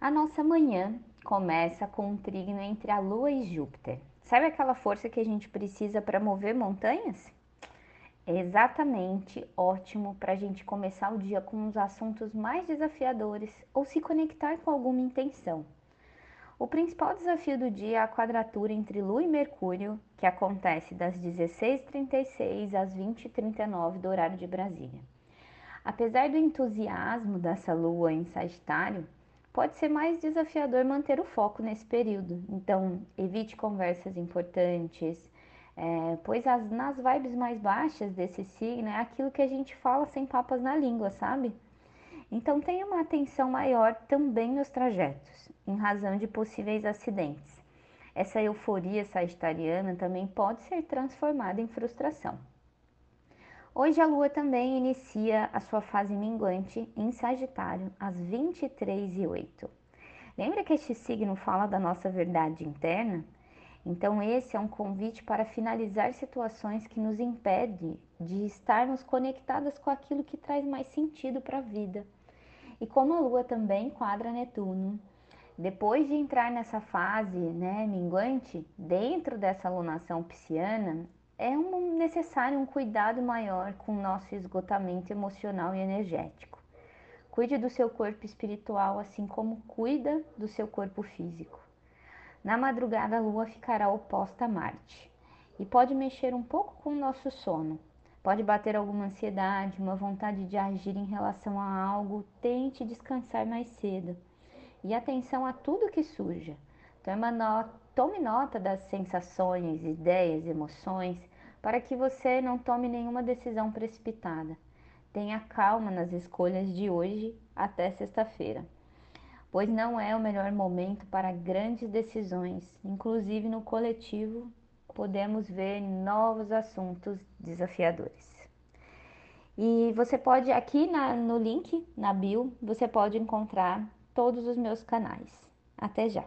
A nossa manhã começa com um trígono entre a Lua e Júpiter. Sabe aquela força que a gente precisa para mover montanhas? É exatamente ótimo para a gente começar o dia com os assuntos mais desafiadores ou se conectar com alguma intenção. O principal desafio do dia é a quadratura entre Lua e Mercúrio, que acontece das 16h36 às 20h39 do horário de Brasília. Apesar do entusiasmo dessa Lua em Sagitário, pode ser mais desafiador manter o foco nesse período. Então, evite conversas importantes, é, pois as, nas vibes mais baixas desse signo é aquilo que a gente fala sem papas na língua, sabe? Então, tenha uma atenção maior também nos trajetos, em razão de possíveis acidentes. Essa euforia sagitariana também pode ser transformada em frustração. Hoje a Lua também inicia a sua fase minguante em Sagitário às 23 e 08. Lembra que este signo fala da nossa verdade interna? Então esse é um convite para finalizar situações que nos impedem de estarmos conectadas com aquilo que traz mais sentido para a vida. E como a Lua também quadra Netuno, depois de entrar nessa fase né, minguante, dentro dessa alunação pisciana, é um, necessário um cuidado maior com o nosso esgotamento emocional e energético. Cuide do seu corpo espiritual assim como cuida do seu corpo físico. Na madrugada, a lua ficará oposta a Marte e pode mexer um pouco com o nosso sono. Pode bater alguma ansiedade, uma vontade de agir em relação a algo. Tente descansar mais cedo. E atenção a tudo que surja. Tome nota, tome nota das sensações, ideias, emoções para que você não tome nenhuma decisão precipitada. Tenha calma nas escolhas de hoje até sexta-feira, pois não é o melhor momento para grandes decisões, inclusive no coletivo podemos ver novos assuntos desafiadores. E você pode, aqui na, no link, na bio, você pode encontrar todos os meus canais. Até já!